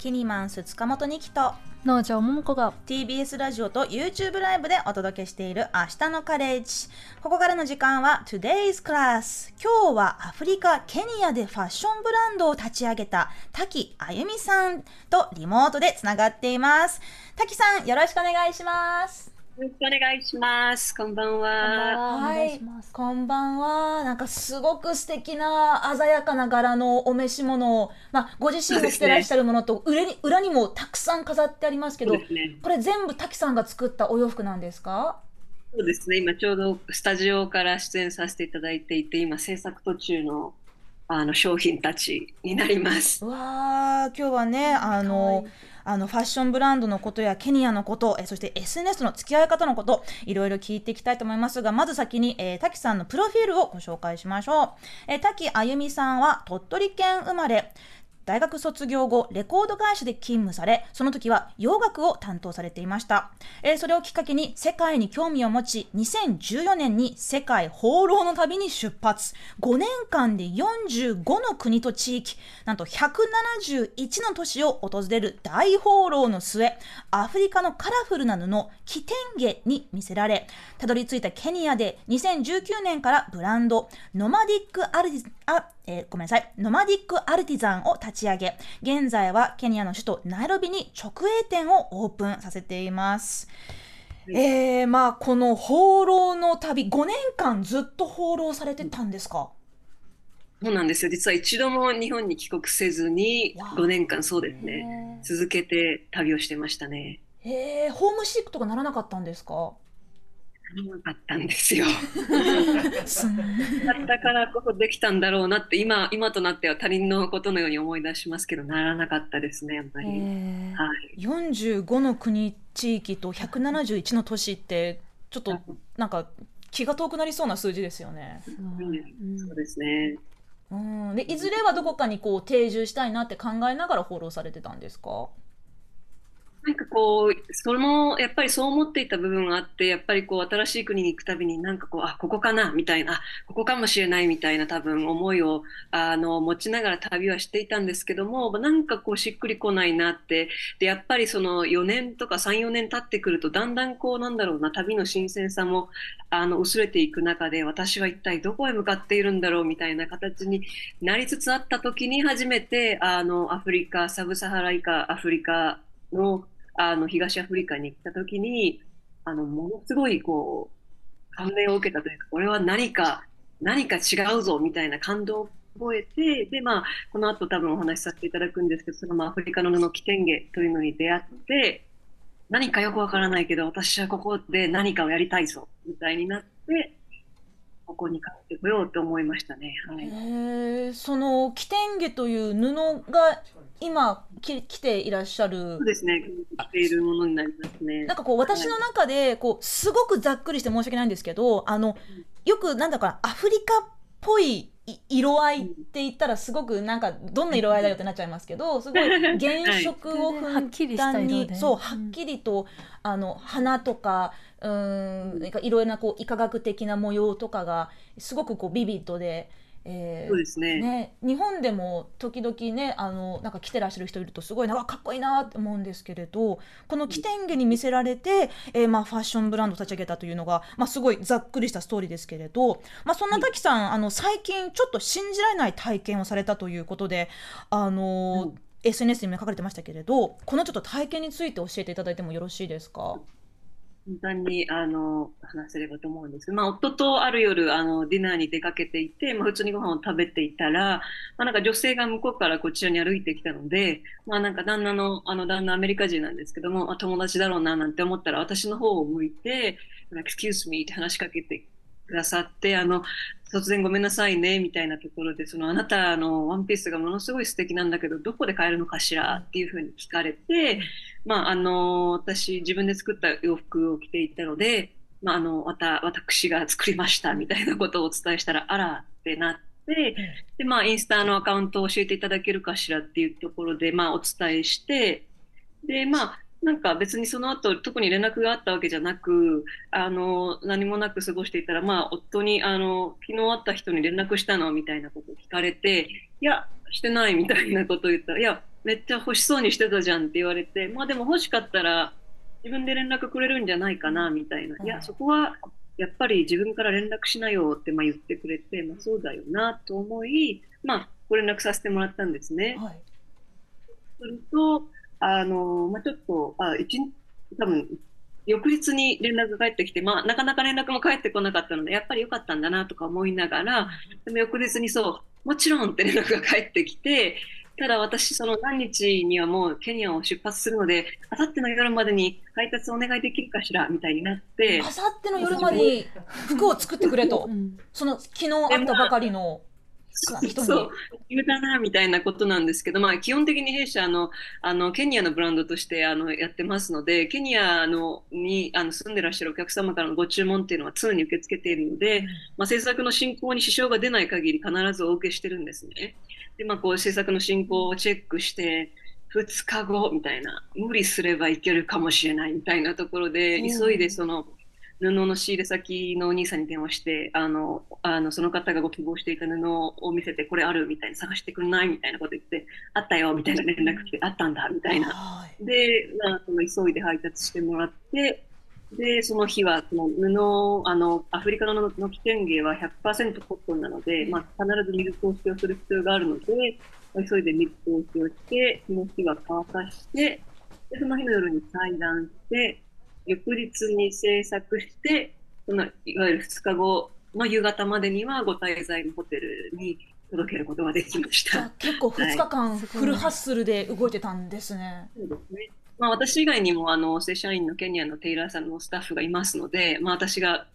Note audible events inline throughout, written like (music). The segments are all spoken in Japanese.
キニマンス塚本二木と農場桃子が TBS ラジオと YouTube ライブでお届けしている明日のカレッジ。ここからの時間は Today's Class 今日はアフリカケニアでファッションブランドを立ち上げた滝あゆみさんとリモートでつながっています。滝さんよろしくお願いしますよろしくお願いします。こんばんは。はい、こんばんは。なんかすごく素敵な鮮やかな柄のお召し物を、まあ、ご自身が着てらっしゃるものと裏に裏にもたくさん飾ってありますけど、ね、これ全部滝さんが作ったお洋服なんですか？そうですね。今ちょうどスタジオから出演させていただいていて、今制作途中のあの商品たちになります。わあ、今日はね、あの。あのファッションブランドのことやケニアのことえそして SNS の付き合い方のこといろいろ聞いていきたいと思いますがまず先に、えー、滝さんのプロフィールをご紹介しましょう、えー、滝あゆみさんは鳥取県生まれ大学卒業後レコード会社で勤務されその時は洋楽を担当されていました、えー、それをきっかけに世界に興味を持ち2014年に世界放浪の旅に出発。5年間で45の国と地域なんと171の都市を訪れる大放浪の末アフリカのカラフルな布キテンゲに魅せられたどり着いたケニアで2019年からブランドノマディックアルディあえー、ごめんなさい、ノマディックアルティザンを立ち上げ、現在はケニアの首都ナイロビに直営店をオープンさせています。えー、まあこの放浪の旅5年間ずっと放浪されてたんですか、そうなんですよ。実は一度も日本に帰国せずに5年間そうですね続けて旅をしてましたね。へえホームシックとかならなかったんですか？なかったんですよ。だったからこそできたんだろうなって今今となっては他人のことのように思い出しますけどならなかったですねやっぱり。はい、45の国地域と171の都市ってちょっとなんか気が遠くなりそうな数字ですよね。うん、そう。ですね。うん、でいずれはどこかにこう定住したいなって考えながら放浪されてたんですか？なんかこう、その、やっぱりそう思っていた部分があって、やっぱりこう、新しい国に行くたびになんかこう、あ、ここかな、みたいな、ここかもしれないみたいな多分思いを、あの、持ちながら旅はしていたんですけども、なんかこう、しっくりこないなって、で、やっぱりその4年とか3、4年経ってくると、だんだんこう、なんだろうな、旅の新鮮さも、あの、薄れていく中で、私は一体どこへ向かっているんだろうみたいな形になりつつあった時に初めて、あの、アフリカ、サブサハラ以下アフリカのあの東アフリカに来た時にあのものすごいこう感銘を受けたというかこれは何か何か違うぞみたいな感動を覚えてで、まあ、この後多分お話しさせていただくんですけどそのまあアフリカの布キテンゲというのに出会って何かよくわからないけど私はここで何かをやりたいぞみたいになってここに帰ってこようと思いましたね。はい、そのキテンゲという布が今き着ていらっしゃる。そうですね。着ているものになりますね。なんかこう私の中でこうすごくざっくりして申し訳ないんですけどあのよくなんだかアフリカっぽい色合いって言ったらすごくなんかどんな色合いだよってなっちゃいますけどすごい原色をふんだんに (laughs) そうはっきりとあの花とかうんなんかいろいろなこう医科学的な模様とかがすごくこうビビッドで。えー、そうですね。ね日本でも時々ねあのなんか着てらっしゃる人いるとすごいなんかかっこいいなって思うんですけれどこの着てんげに見せられて、えー、まあ、ファッションブランドを立ち上げたというのが、まあ、すごいざっくりしたストーリーですけれど、まあ、そんな滝さん、あの最近ちょっと信じられない体験をされたということであの、うん、SNS にも書かれてましたけれどこのちょっと体験について教えていただいてもよろしいですか？簡単にあの話せればと思うんです。まあ、夫とある夜あのディナーに出かけていて、まあ、普通にご飯を食べていたら、まあ、なんか女性が向こうからこちらに歩いてきたので、まあ、なんか旦那のあの旦那アメリカ人なんですけども、まあ、友達だろうななんて思ったら私の方を向いて「Excuse me」って話しかけてくださってあの突然ごめんなさいねみたいなところでそのあなたのワンピースがものすごい素敵なんだけどどこで買えるのかしらっていうふうに聞かれて、まあ、あの私自分で作った洋服を着ていたので、まあ、あのまた私が作りましたみたいなことをお伝えしたらあらってなってで、まあ、インスタのアカウントを教えていただけるかしらっていうところで、まあ、お伝えしてでまあなんか別にその後特に連絡があったわけじゃなくあの何もなく過ごしていたら、まあ、夫にあの昨日会った人に連絡したのみたいなことを聞かれていやしてないみたいなことを言ったらいやめっちゃ欲しそうにしてたじゃんって言われて、まあでも欲しかったら自分で連絡くれるんじゃないかなみたいな。いや、そこはやっぱり自分から連絡しなよってまあ言ってくれて、まあそうだよなと思い、まあご連絡させてもらったんですね。はい、すると、あの、まあちょっと、あ、一日、多分、翌日に連絡が返ってきて、まあなかなか連絡も返ってこなかったので、やっぱり良かったんだなとか思いながら、でも翌日にそう、もちろんって連絡が返ってきて、ただ私、その何日にはもうケニアを出発するので、あさっての夜までに配達お願いできるかしらみたいになって、あさっての夜までに服を作ってくれと、その昨日会ったばかりの。そう、言うだなみたいなことなんですけど、まあ、基本的に弊社のあのケニアのブランドとしてあのやってますので、ケニアのにあの住んでらっしゃるお客様からのご注文っていうのは常に受け付けているので、まあ、制作の進行に支障が出ない限り必ずお受けしてるんですね。で、まあ、こう制作の進行をチェックして、2日後みたいな、無理すればいけるかもしれないみたいなところで、急いでその、布の仕入れ先のお兄さんに電話して、あの、あのその方がご希望していた布を見せて、これあるみたいに探してくんないみたいなこと言って、あったよみたいな連絡来て、あったんだみたいな。で、まあ、その急いで配達してもらって、で、その日は、その布、あの、アフリカのの起点芸は100%コットンなので、まあ、必ず水通しをする必要があるので、急いで水通しをして、その日は乾かして、で、その日の夜に裁断して、翌日に制作して、その、いわゆる2日後の夕方までにはご滞在のホテルに届けることができました。結構2日間フルハッスルで動いてたんですね。そうですね。まあ、私以外にもあの正社員のケニアのテイラーさんのスタッフがいますので、まあ、私が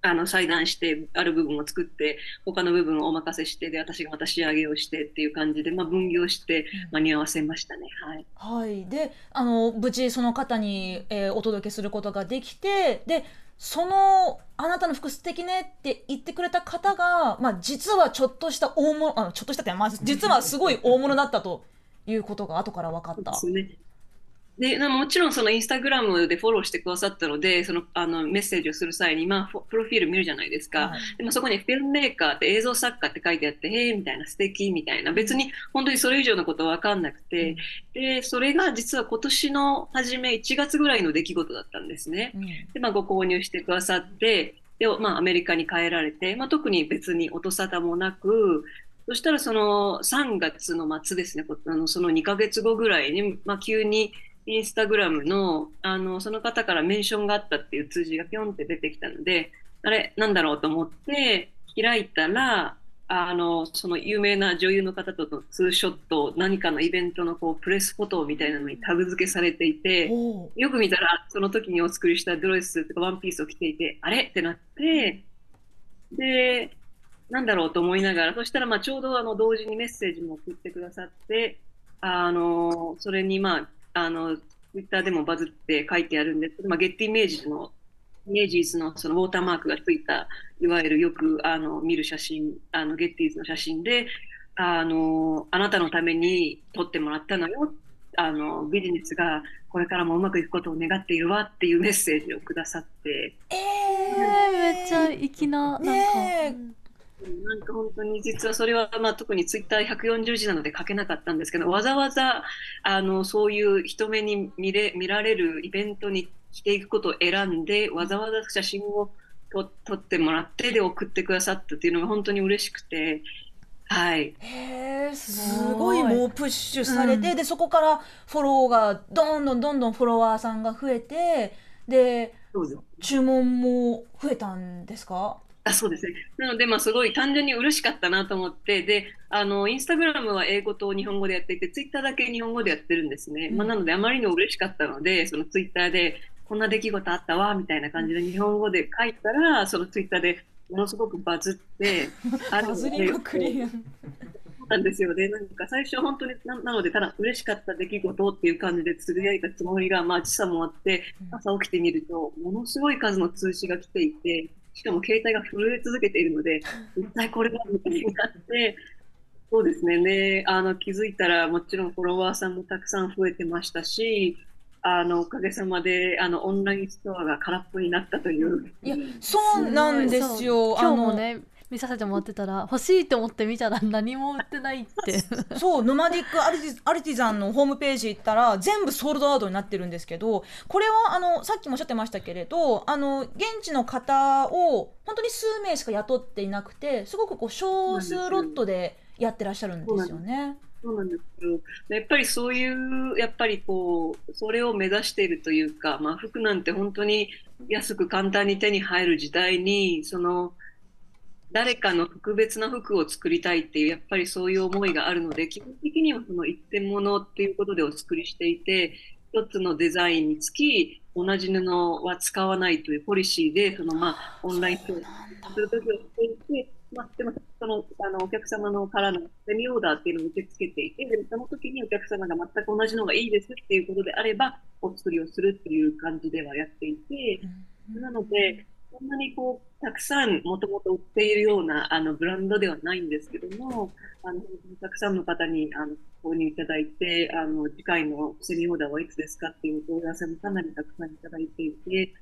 あの裁断してある部分を作って他の部分をお任せしてで私がまた仕上げをしてっていう感じで、まあ、分業して間に合わせましたね。はい、はい、であの無事その方に、えー、お届けすることができてでそのあなたの服素敵ねって言ってくれた方が、まあ、実はちょっとした大物あちょっとしたって、まあ、実はすごい大物だったということが後から分かった。そうですねでもちろんそのインスタグラムでフォローしてくださったので、そのあのメッセージをする際に、まあ、プロフィール見るじゃないですか。はい、でもそこにフィルムメーカーって映像作家って書いてあって、へえみたいな、素敵みたいな、別に本当にそれ以上のことは分かんなくて、うん、で、それが実は今年の初め1月ぐらいの出来事だったんですね。うん、で、まあ、ご購入してくださって、で、まあ、アメリカに帰られて、まあ、特に別に音沙汰もなく、そしたらその3月の末ですね、あのその2ヶ月後ぐらいに、まあ、急にインスタグラムの、あの、その方からメンションがあったっていう通知がぴょんって出てきたので、あれ、なんだろうと思って、開いたら、あの、その有名な女優の方とのツーショット、何かのイベントのこうプレスフォトみたいなのにタグ付けされていて、よく見たら、その時にお作りしたドレスとかワンピースを着ていて、あれってなって、で、なんだろうと思いながら、そしたらまあちょうどあの同時にメッセージも送ってくださって、あの、それにまああの、ツイッターでもバズって書いてあるんですけど、まあ、ゲッティイメージズの、イメージーズのそのウォーターマークがついた、いわゆるよくあの見る写真、あのゲッティーズの写真で、あの、あなたのために撮ってもらったのよ。あの、ビジネスがこれからもうまくいくことを願っているわっていうメッセージをくださって。えー、めっちゃ粋な、なんか。ねなんか本当に実はそれは、まあ、特にツイッター140字なので書けなかったんですけどわざわざあのそういう人目に見れ見られるイベントに来ていくことを選んでわざわざ写真を撮撮ってもらってで送ってくださったっていうのが本当に嬉しくて。はい、へえすごいもうプッシュされて、うん、でそこからフォローがどんどんどんどんフォロワーさんが増えてで注文も増えたんですか？あそうですね。なので、まあ、すごい単純に嬉しかったなと思って、で、あの、インスタグラムは英語と日本語でやっていて、ツイッターだけ日本語でやってるんですね。うん、まあ、なので、あまりにも嬉しかったので、そのツイッターで、こんな出来事あったわ、みたいな感じで日本語で書いたら、そのツイッターでものすごくバズって、(laughs) バズりまくりやん。なんですよね。なんか最初本当にななので、ただ嬉しかった出来事っていう感じでつぶやいたつもりが、まあ時差もあって、朝起きてみると、ものすごい数の通知が来ていて、しかも携帯が震え続けているので、(laughs) 一体これだみたいになって、そうですね。で、あの、気づいたら、もちろんフォロワーさんもたくさん増えてましたし、あの、おかげさまで、あの、オンラインストアが空っぽになったという。いや、そうなんですよ。今日もね、見させてもらってたら欲しいと思って見たら何も売ってないって。(laughs) そうノマディックアルティアルティザンのホームページ行ったら全部ソールドアウトになってるんですけどこれはあのさっきもおっしゃってましたけれどあの現地の方を本当に数名しか雇っていなくてすごくこう少数ロットでやってらっしゃるんですよね。そうなんです。けど、やっぱりそういう、やっぱりこう、それを目指しているというか、まあ、服なんて本当に安く簡単に手に入る時代に、その、誰かの特別な服を作りたいっていう、やっぱりそういう思いがあるので、基本的にはその一点物っていうことでお作りしていて、一つのデザインにつき、同じ布は使わないというポリシーで、そのまあ、オンラインするときをしていて、まあ、でも、その、あの、お客様のからのセミオーダーっていうのを受け付けていて、でその時にお客様が全く同じのがいいですっていうことであれば、お作りをするっていう感じではやっていて、なので、そんなにこう、たくさんもともと売っているようなあのブランドではないんですけども、あの、たくさんの方にあの購入いただいて、あの、次回のセミオーダーはいつですかっていうお問い合わせもかなりたくさんいただいていて、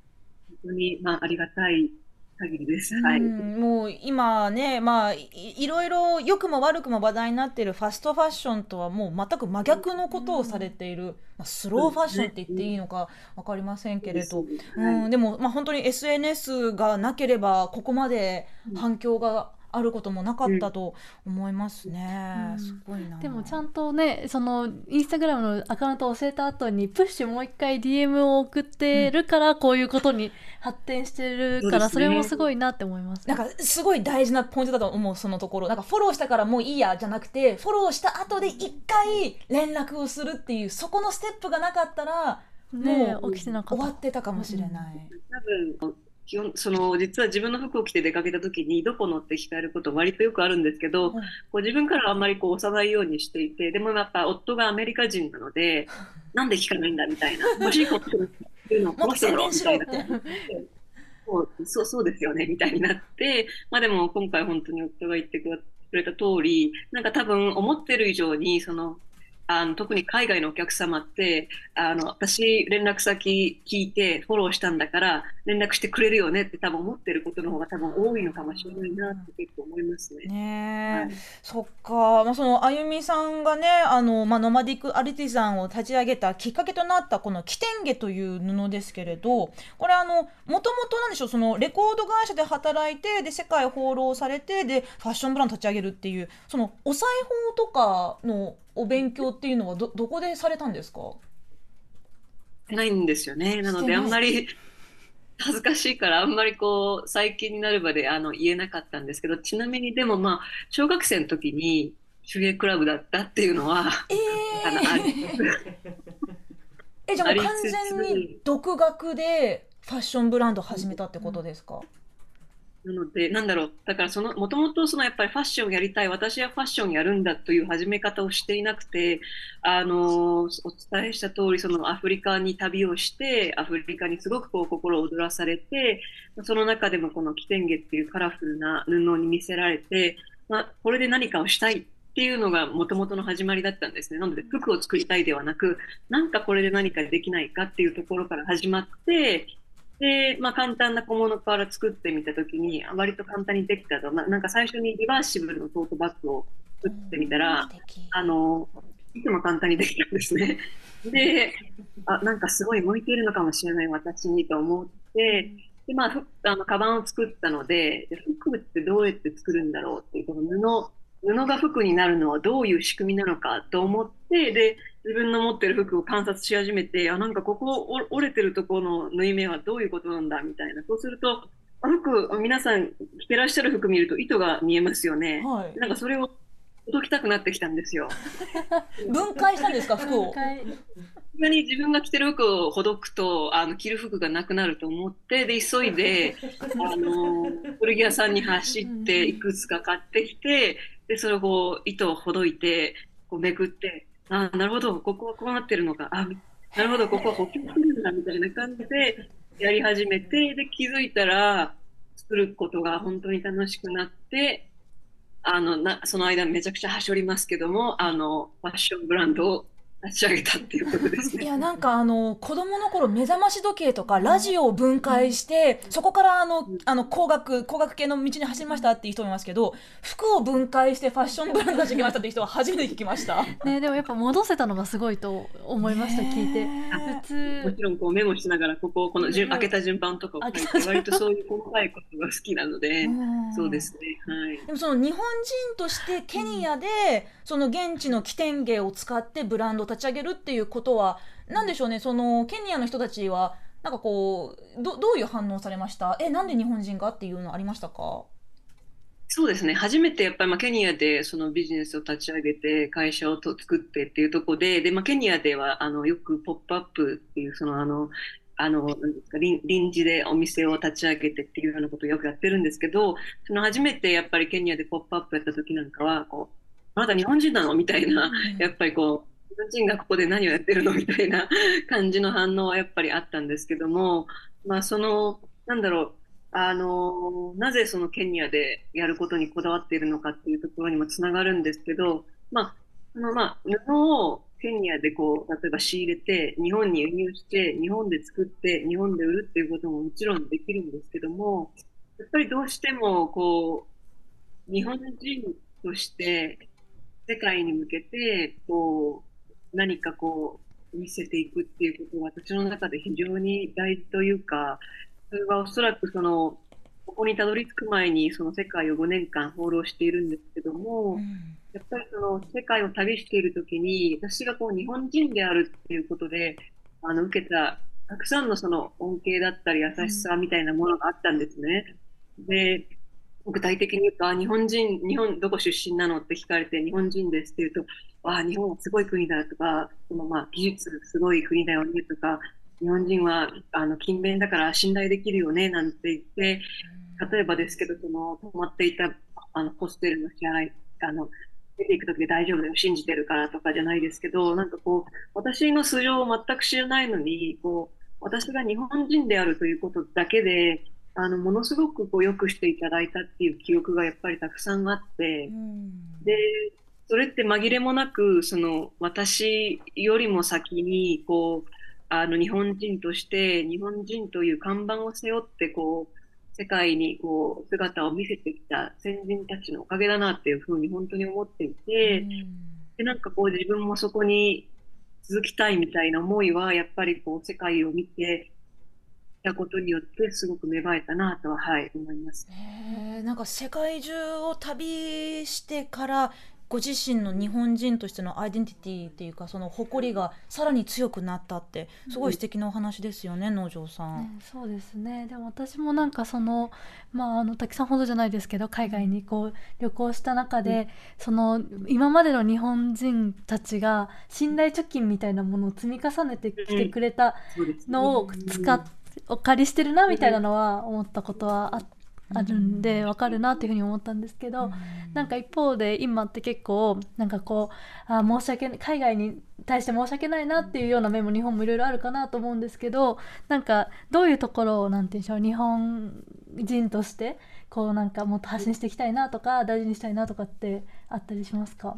本当に、まあ、ありがたい限りです。はい。もう今ね、まあい、いろいろ良くも悪くも話題になっているファストファッションとはもう全く真逆のことをされている、まあ、スローファッションって言っていいのか分かりませんけれど、うん、でも、まあ、本当に SNS がなければここまで反響があることもなかったと思いますね、うん、すごいな。でもちゃんとねそのインスタグラムのアカウントを教えた後にプッシュもう一回 DM を送ってるからこういうことに発展してるから、それもすごいなって思います、なんかすごい大事なポイントだと思うそのところ。なんかフォローしたからもういいやじゃなくてフォローした後で一回連絡をするっていうそこのステップがなかったらもう起きてなかった。終わってたかもしれない。多分基本その実は自分の服を着て出かけた時にどこのって聞かれること割とよくあるんですけど、こう自分からあんまりこう押さないようにしていてでもやっぱ夫がアメリカ人なので (laughs) なんで聞かないんだみたいな欲しいこというのをこの人だろみたいな。(laughs) そうそうそうですよねみたいになって、まあ、でも今回本当に夫が言ってくれた通りなんか多分思ってる以上にそのあの特に海外のお客様ってあの私連絡先聞いてフォローしたんだから連絡してくれるよねって多分思ってることの方が多分多いのかもしれないなって結構思いますね。ね、はい、そっか、まあ、そのあゆみさんがねあの、まあ、ノマディックアルティザンを立ち上げたきっかけとなったこの「キテンゲ」という布ですけれどこれあのもともとなんでしょうそのレコード会社で働いてで世界放浪されてでファッションブランド立ち上げるっていうそのお裁縫とかのお勉強っていうのはどどこでされたんですか？ないんですよね。なのであんまり恥ずかしいからあんまりこう最近になるまであの言えなかったんですけどちなみにでもまあ小学生の時に手芸クラブだったっていうのは、えー、あのあえじゃあもう完全に独学でファッションブランド始めたってことですか、うんなので、なんだろう、だからその、もともとそのやっぱりファッションやりたい、私はファッションやるんだという始め方をしていなくて、あの、お伝えした通り、そのアフリカに旅をして、アフリカにすごくこう心を躍らされて、その中でもこのキテンゲっていうカラフルな布に見せられて、まあ、これで何かをしたいっていうのがもともとの始まりだったんですね。なので服を作りたいではなく、なんかこれで何かできないかっていうところから始まって、で、まあ、簡単な小物から作ってみたときに、割と簡単にできたと、まあ、なんか最初にリバーシブルのトートバッグを作ってみたら、あの、いつも簡単にできたんですね。(laughs) で、あ、なんかすごい向いているのかもしれない私にと思って、で、まあ、あの、カバンを作ったので、服ってどうやって作るんだろうっていう、この布、布が服になるのはどういう仕組みなのかと思って、で、自分の持ってる服を観察し始めて、あ、なんかここ折れてるところの縫い目はどういうことなんだみたいな。そうすると、服、皆さん着てらっしゃる服見ると糸が見えますよね。はい、なんかそれを届きたくなってきたんですよ。(laughs) 分解したんですか、(laughs) 服を？に自分が着てる服をほどくとあの着る服がなくなると思ってで急いで (laughs) あの古着屋さんに走っていくつか買ってきてでそれをこう糸をほどいてこうめくってあなるほど、ここはこうなってるのか、あなるほど、ここは補強するんだみたいな感じでやり始めて、で、気づいたら、作ることが本当に楽しくなって、あのなその間めちゃくちゃはしょりますけども、あのファッションブランドを立ち上げたっていうことですね。いやなんかあの子供の頃目覚まし時計とかラジオを分解してそこからあのあの工学工学系の道に走りましたっていう人もいますけど服を分解してファッションブランドにしてきましたっていう人は初めて聞きました。(laughs) ねでもやっぱ戻せたのがすごいと思いました聞いて。普通。もちろんこうメモしながらこここの順うん開けた順番とかを書いて割とそういう細かいことが好きなのでうん。そうですね。はい。でもその日本人としてケニアでその現地の起点芸を使ってブランドを立ち上げるっていうことはなんでしょうね？そのケニアの人たちはなんかこうどどういう反応されました？えなんで日本人がっていうのありましたか？そうですね。初めてやっぱりまあケニアでそのビジネスを立ち上げて会社をと作ってっていうところでで、まあ、ケニアではあのよくポップアップっていうそのあのあのなんですか臨臨時でお店を立ち上げてっていうようなことをよくやってるんですけどその初めてやっぱりケニアでポップアップやった時なんかはこうあなた日本人なの？みたいなやっぱりこう、日本人がここで何をやってるのみたいな (laughs) 感じの反応はやっぱりあったんですけども、まあその、なんだろう、あの、なぜそのケニアでやることにこだわっているのかっていうところにもつながるんですけど、まあ、そのまあ、布をケニアでこう、例えば仕入れて、日本に輸入して、日本で作って、日本で売るっていうことももちろんできるんですけども、やっぱりどうしてもこう、日本人として世界に向けて、こう、何かこう、見せていくっていうことは私の中で非常に大事というか、それはおそらくその、ここにたどり着く前にその世界を5年間放浪しているんですけども、やっぱりその世界を旅しているときに、私がこう日本人であるっていうことで、あの、受けたたくさんのその恩恵だったり優しさみたいなものがあったんですね。で、具体的に言うと、日本人、日本どこ出身なのって聞かれて、日本人ですって言うと、あ日本はすごい国だとか、そのまあ技術すごい国だよねとか、日本人はあの勤勉だから信頼できるよねなんて言って、例えばですけど、その泊まっていたあのホステルの支払い、あの出ていくときで大丈夫だよ、信じてるからとかじゃないですけど、なんかこう、私の素性を全く知らないのに、こう、私が日本人であるということだけで、あの、ものすごくこう、良くしていただいたっていう記憶がやっぱりたくさんあって、で、それって紛れもなく、その、私よりも先に、こう、あの、日本人として、日本人という看板を背負って、こう、世界にこう姿を見せてきた先人たちのおかげだなっていうふうに本当に思っていて、で、なんかこう自分もそこに続きたいみたいな思いは、やっぱりこう世界を見てきたことによってすごく芽生えたなとは、はい、思います。なんか世界中を旅してからご自身の日本人としてのアイデンティティっていうかその誇りがさらに強くなったってすごい素敵なお話ですよね、農場さん。ね、そうですね。でも私もなんかそのまああの滝さんほどじゃないですけど海外にこう旅行した中で、うん。その今までの日本人たちが信頼貯金みたいなものを積み重ねてきてくれたのを使っお借りしてるなみたいなのは思ったことはああるんでわかるなっていうふうに思ったんですけど、なんか一方で今って結構なんかこうあ申し訳海外に対して申し訳ないなっていうような面も日本もいろいろあるかなと思うんですけどなんかどういうところをなんていうんでしょう日本人としてこうなんかもっと発信していきたいなとか大事にしたいなとかってあったりしますか？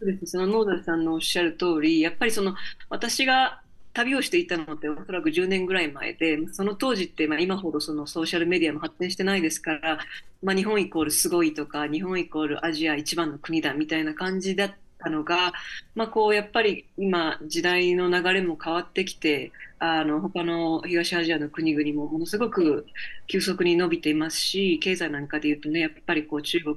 そうですね。そのノーダさんのおっしゃる通り、やっぱりその私が旅をしていたのっておそらく10年ぐらい前で、その当時ってまあ今ほどそのソーシャルメディアも発展してないですから、まあ、日本イコールすごいとか、日本イコールアジア一番の国だみたいな感じだったのが、まあ、こうやっぱり今時代の流れも変わってきて、あの他の東アジアの国々もものすごく急速に伸びていますし、経済なんかで言うとね、やっぱりこう中国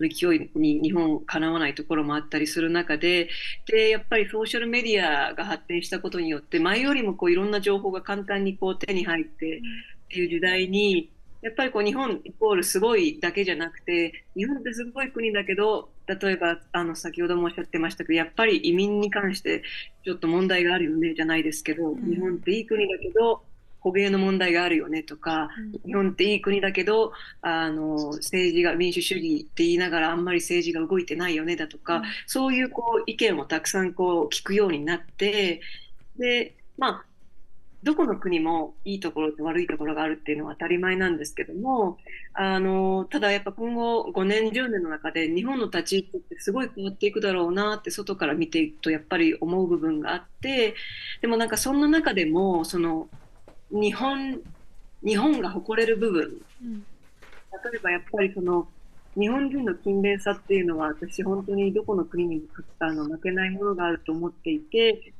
の勢いに日本かなわないところもあったりする中で、で、やっぱりソーシャルメディアが発展したことによって、前よりもこういろんな情報が簡単にこう手に入ってっていう時代に、やっぱりこう日本イコールすごいだけじゃなくて、日本ってすごい国だけど、例えばあの先ほどもおっしゃってましたけど、やっぱり移民に関してちょっと問題があるよねじゃないですけど、ん。日本っていい国だけど、捕鯨の問題があるよねとか、日本っていい国だけど、あの政治が民主主義って言いながらあんまり政治が動いてないよねだとか、うん。そういうこう意見をたくさんこう聞くようになって、で、まあ、どこの国もいいところと悪いところがあるっていうのは当たり前なんですけども、あの、ただやっぱ今後5年、10年の中で日本の立ち位置ってすごい変わっていくだろうなって外から見ていくとやっぱり思う部分があって、でもなんかそんな中でも、その、日本、日本が誇れる部分、例えばやっぱりその、日本人の勤勉さっていうのは私本当にどこの国にもあの負けないものがあると思っていて、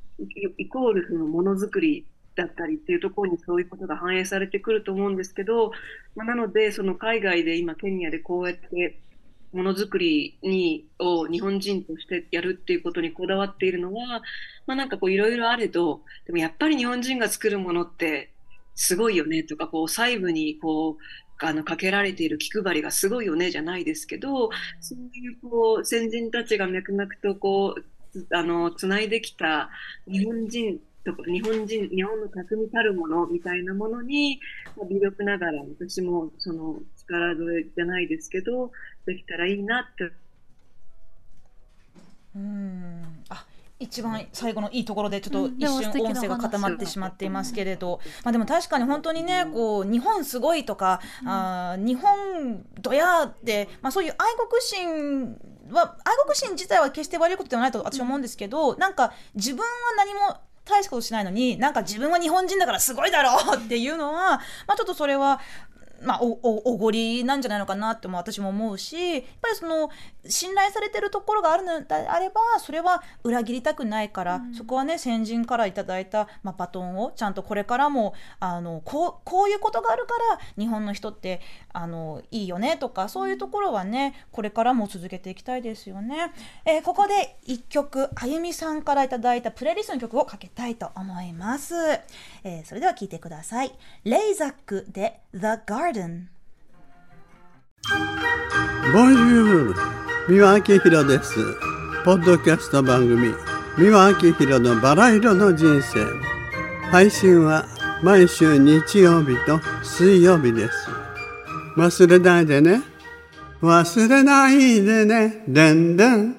イコールそのものづくりだったりっていうところにそういうことが反映されてくると思うんですけど、まあ、なので、その海外で今、ケニアでこうやってものづくりにを日本人としてやるっていうことにこだわっているのは、まあ、なんかこういろいろあれど、でもやっぱり日本人が作るものってすごいよねとか、こう細部にこう、あのかけられている気配りがすごいよねじゃないですけど、そういうこう先人たちが脈々とこうあのつないできた日本人とこ日本人、日本の匠たるものみたいなものに、微力ながら私もその力添えじゃないですけど、できたらいいなって。うん。あ一番最後のいいところでちょっと一瞬音声が固まってしまっていますけれど、まあ、でも確かに本当にねこう日本すごいとか、あ日本どやって、まあ、そういう愛国心は愛国心自体は決して悪いことではないと私は思うんですけどなんか自分は何も大したことしないのになんか自分は日本人だからすごいだろうっていうのは、まあ、ちょっとそれはまあ、おおごりなんじゃないのかなっても私も思うしやっぱりその信頼されてるところがあるのであればそれは裏切りたくないから、うん、そこはね先人からいただいた、まあ、バトンをちゃんとこれからもあのこうこういうことがあるから日本の人ってあのいいよねとかそういうところはねこれからも続けていきたいですよね。えー、ここで1曲あゆみさんからいただいたプレイリストの曲をかけたいと思います。えー、それでは聴いてください。レイザックで The Garden ボンジュール三輪明宏です。ポッドキャスト番組三輪明宏のバラ色の人生。配信は毎週日曜日と水曜日です。忘れないでね。忘れないでね。でんでん。